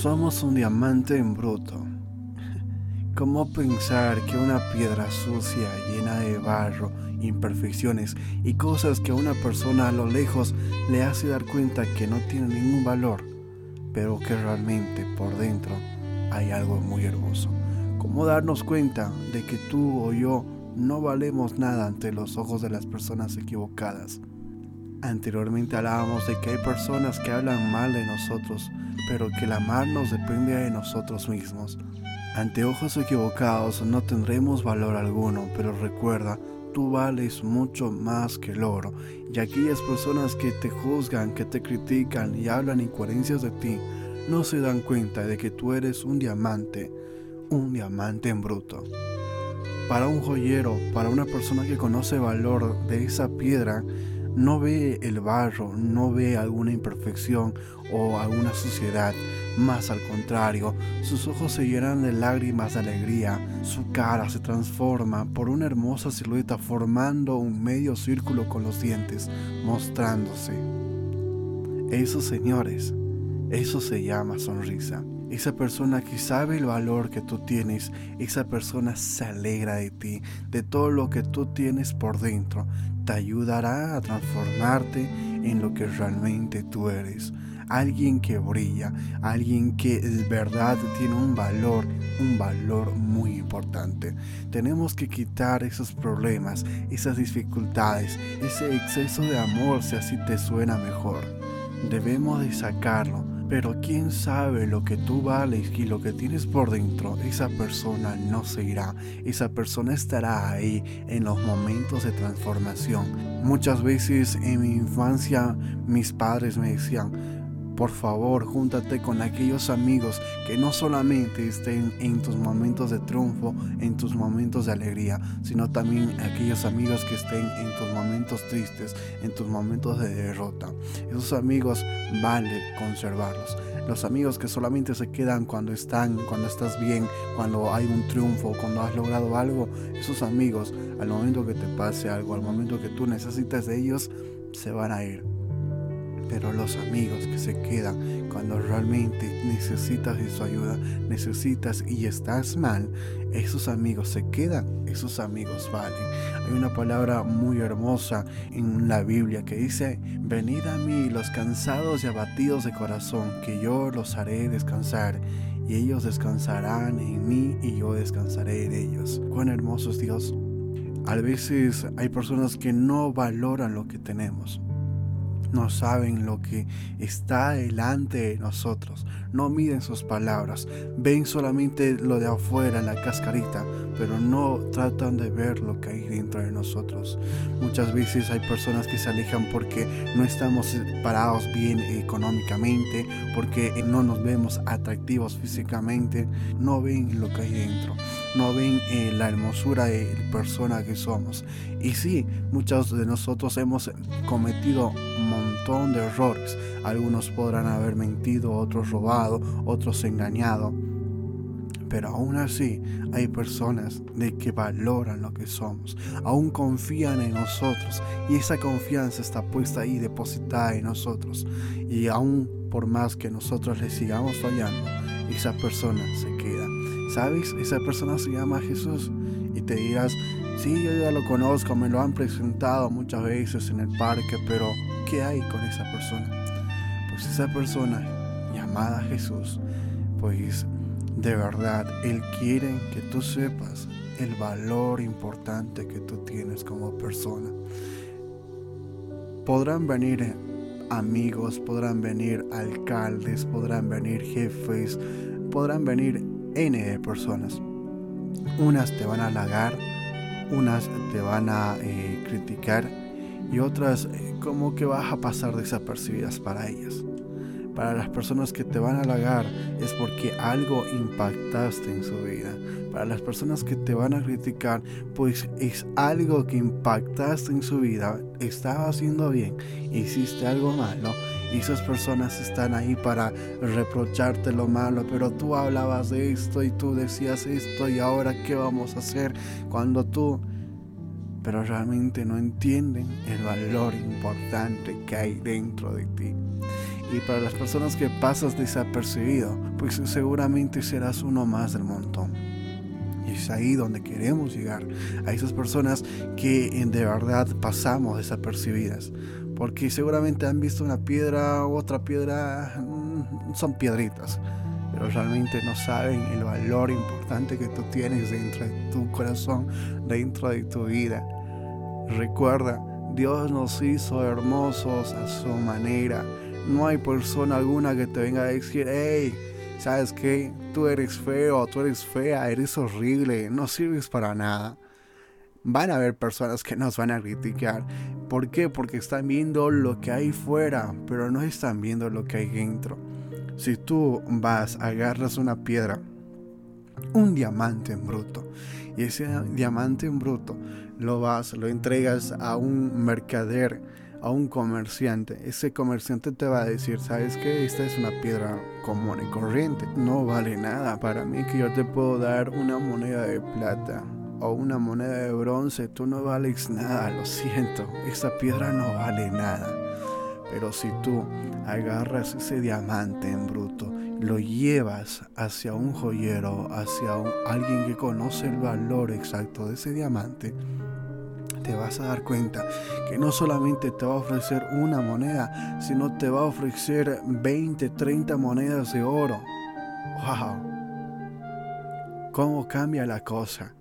Somos un diamante en bruto. ¿Cómo pensar que una piedra sucia, llena de barro, imperfecciones y cosas que a una persona a lo lejos le hace dar cuenta que no tiene ningún valor, pero que realmente por dentro hay algo muy hermoso? ¿Cómo darnos cuenta de que tú o yo no valemos nada ante los ojos de las personas equivocadas? Anteriormente hablábamos de que hay personas que hablan mal de nosotros, pero que el amarnos depende de nosotros mismos. Ante ojos equivocados no tendremos valor alguno, pero recuerda, tú vales mucho más que el oro, y aquellas personas que te juzgan, que te critican y hablan incoherencias de ti, no se dan cuenta de que tú eres un diamante, un diamante en bruto. Para un joyero, para una persona que conoce valor de esa piedra, no ve el barro, no ve alguna imperfección o alguna suciedad. Más al contrario, sus ojos se llenan de lágrimas de alegría, su cara se transforma por una hermosa silueta formando un medio círculo con los dientes, mostrándose. Eso, señores, eso se llama sonrisa. Esa persona que sabe el valor que tú tienes, esa persona se alegra de ti, de todo lo que tú tienes por dentro. Te ayudará a transformarte en lo que realmente tú eres. Alguien que brilla, alguien que de verdad tiene un valor, un valor muy importante. Tenemos que quitar esos problemas, esas dificultades, ese exceso de amor si así te suena mejor. Debemos de sacarlo pero quién sabe lo que tú vales y lo que tienes por dentro, esa persona no se irá, esa persona estará ahí en los momentos de transformación. Muchas veces en mi infancia mis padres me decían, por favor, júntate con aquellos amigos que no solamente estén en tus momentos de triunfo, en tus momentos de alegría, sino también aquellos amigos que estén en tus momentos tristes, en tus momentos de derrota. Esos amigos vale conservarlos. Los amigos que solamente se quedan cuando están, cuando estás bien, cuando hay un triunfo, cuando has logrado algo, esos amigos, al momento que te pase algo, al momento que tú necesitas de ellos, se van a ir pero los amigos que se quedan cuando realmente necesitas de su ayuda, necesitas y estás mal, esos amigos se quedan, esos amigos valen. Hay una palabra muy hermosa en la Biblia que dice, venid a mí los cansados y abatidos de corazón, que yo los haré descansar. Y ellos descansarán en mí y yo descansaré en ellos. Cuán hermoso es Dios. A veces hay personas que no valoran lo que tenemos no saben lo que está delante de nosotros, no miden sus palabras, ven solamente lo de afuera, la cascarita, pero no tratan de ver lo que hay dentro de nosotros. Muchas veces hay personas que se alejan porque no estamos parados bien económicamente, porque no nos vemos atractivos físicamente, no ven lo que hay dentro, no ven eh, la hermosura de persona que somos. Y sí, muchos de nosotros hemos cometido montón de errores. Algunos podrán haber mentido, otros robado, otros engañado. Pero aún así hay personas de que valoran lo que somos, aún confían en nosotros y esa confianza está puesta ahí depositada en nosotros. Y aún por más que nosotros le sigamos fallando, esa persona se queda. ¿Sabes? Esa persona se llama Jesús y te dirás, sí, yo ya lo conozco, me lo han presentado muchas veces en el parque, pero ¿qué hay con esa persona? Pues esa persona llamada Jesús, pues de verdad, Él quiere que tú sepas el valor importante que tú tienes como persona. Podrán venir amigos, podrán venir alcaldes, podrán venir jefes, podrán venir N de personas. Unas te van a halagar, unas te van a eh, criticar y otras eh, como que vas a pasar desapercibidas para ellas. Para las personas que te van a halagar es porque algo impactaste en su vida. Para las personas que te van a criticar, pues es algo que impactaste en su vida. Estaba haciendo bien, hiciste algo malo. Y esas personas están ahí para reprocharte lo malo, pero tú hablabas de esto y tú decías esto y ahora qué vamos a hacer cuando tú pero realmente no entienden el valor importante que hay dentro de ti. Y para las personas que pasas desapercibido, pues seguramente serás uno más del montón. Y es ahí donde queremos llegar, a esas personas que de verdad pasamos desapercibidas. Porque seguramente han visto una piedra u otra piedra, mm, son piedritas, pero realmente no saben el valor importante que tú tienes dentro de tu corazón, dentro de tu vida. Recuerda, Dios nos hizo hermosos a su manera. No hay persona alguna que te venga a decir, hey, ¿sabes qué? Tú eres feo, tú eres fea, eres horrible, no sirves para nada. Van a haber personas que nos van a criticar. ¿Por qué? Porque están viendo lo que hay fuera, pero no están viendo lo que hay dentro. Si tú vas, agarras una piedra, un diamante en bruto, y ese diamante en bruto lo vas, lo entregas a un mercader, a un comerciante, ese comerciante te va a decir, ¿sabes qué? Esta es una piedra común y corriente, no vale nada para mí que yo te puedo dar una moneda de plata o una moneda de bronce, tú no vales nada, lo siento, esa piedra no vale nada. Pero si tú agarras ese diamante en bruto, lo llevas hacia un joyero, hacia alguien que conoce el valor exacto de ese diamante, te vas a dar cuenta que no solamente te va a ofrecer una moneda, sino te va a ofrecer 20, 30 monedas de oro. ¡Wow! ¿Cómo cambia la cosa?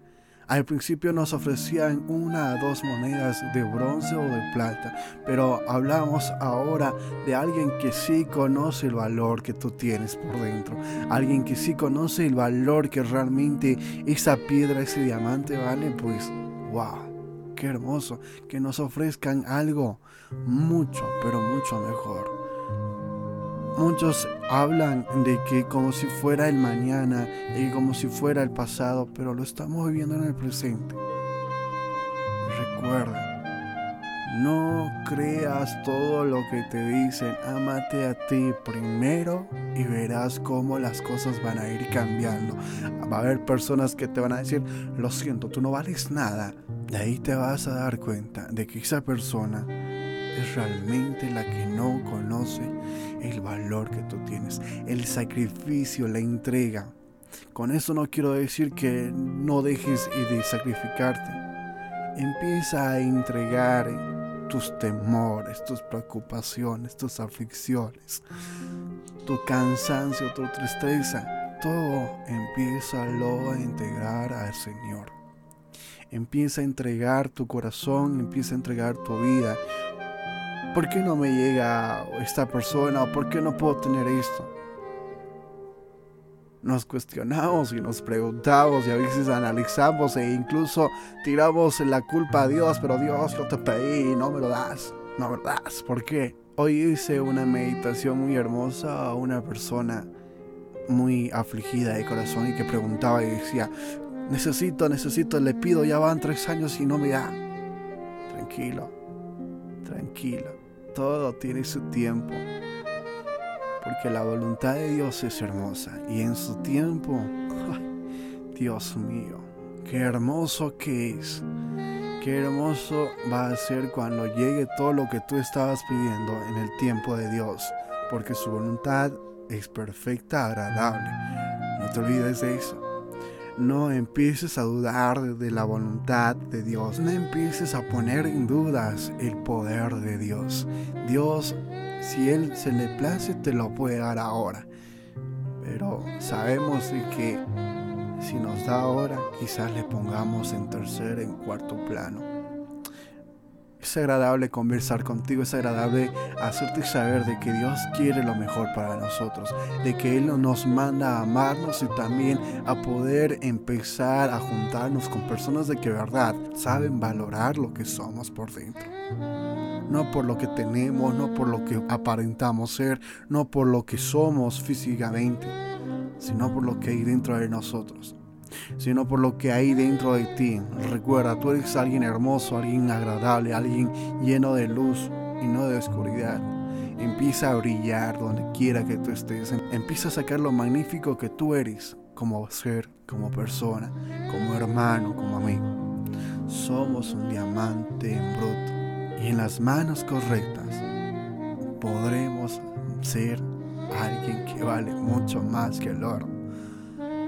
Al principio nos ofrecían una o dos monedas de bronce o de plata, pero hablamos ahora de alguien que sí conoce el valor que tú tienes por dentro, alguien que sí conoce el valor que realmente esa piedra, ese diamante vale, pues wow, hermoso que nos ofrezcan algo mucho, pero mucho mejor. Muchos hablan de que como si fuera el mañana y como si fuera el pasado, pero lo estamos viviendo en el presente. Recuerda, no creas todo lo que te dicen, ámate a ti primero y verás cómo las cosas van a ir cambiando. Va a haber personas que te van a decir, lo siento, tú no vales nada. De ahí te vas a dar cuenta de que esa persona es realmente la que no conoce el valor que tú tienes, el sacrificio, la entrega. Con eso no quiero decir que no dejes de sacrificarte. Empieza a entregar tus temores, tus preocupaciones, tus aflicciones, tu cansancio, tu tristeza. Todo empieza a integrar al Señor. Empieza a entregar tu corazón, empieza a entregar tu vida, ¿por qué no me llega esta persona? ¿O por qué no puedo tener esto? Nos cuestionamos y nos preguntamos y a veces analizamos e incluso tiramos la culpa a Dios, pero Dios, yo te pedí y no me lo das, no me lo das. ¿Por qué? Hoy hice una meditación muy hermosa a una persona muy afligida de corazón y que preguntaba y decía, necesito, necesito, le pido, ya van tres años y no me da. Tranquilo, tranquilo todo tiene su tiempo. Porque la voluntad de Dios es hermosa. Y en su tiempo, Dios mío, qué hermoso que es. Qué hermoso va a ser cuando llegue todo lo que tú estabas pidiendo en el tiempo de Dios. Porque su voluntad es perfecta, agradable. No te olvides de eso no empieces a dudar de la voluntad de Dios, no empieces a poner en dudas el poder de Dios. Dios, si Él se le place, te lo puede dar ahora. Pero sabemos que si nos da ahora, quizás le pongamos en tercer, en cuarto plano. Es agradable conversar contigo, es agradable hacerte saber de que Dios quiere lo mejor para nosotros, de que Él nos manda a amarnos y también a poder empezar a juntarnos con personas de que verdad saben valorar lo que somos por dentro. No por lo que tenemos, no por lo que aparentamos ser, no por lo que somos físicamente, sino por lo que hay dentro de nosotros sino por lo que hay dentro de ti. Recuerda, tú eres alguien hermoso, alguien agradable, alguien lleno de luz y no de oscuridad. Empieza a brillar donde quiera que tú estés. Empieza a sacar lo magnífico que tú eres como ser, como persona, como hermano, como amigo. Somos un diamante en bruto y en las manos correctas podremos ser alguien que vale mucho más que el oro.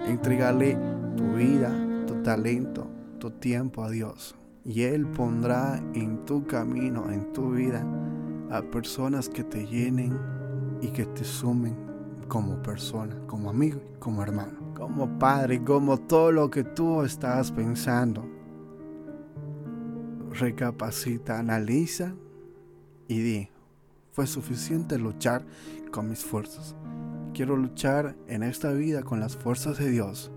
Entregale tu vida, tu talento, tu tiempo a Dios. Y Él pondrá en tu camino, en tu vida, a personas que te llenen y que te sumen como persona, como amigo, como hermano, como padre, como todo lo que tú estás pensando. Recapacita, analiza y di, fue suficiente luchar con mis fuerzas. Quiero luchar en esta vida con las fuerzas de Dios.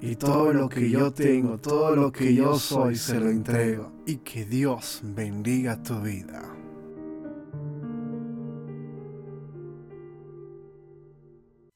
Y todo lo que yo tengo, todo lo que yo soy, se lo entrego. Y que Dios bendiga tu vida.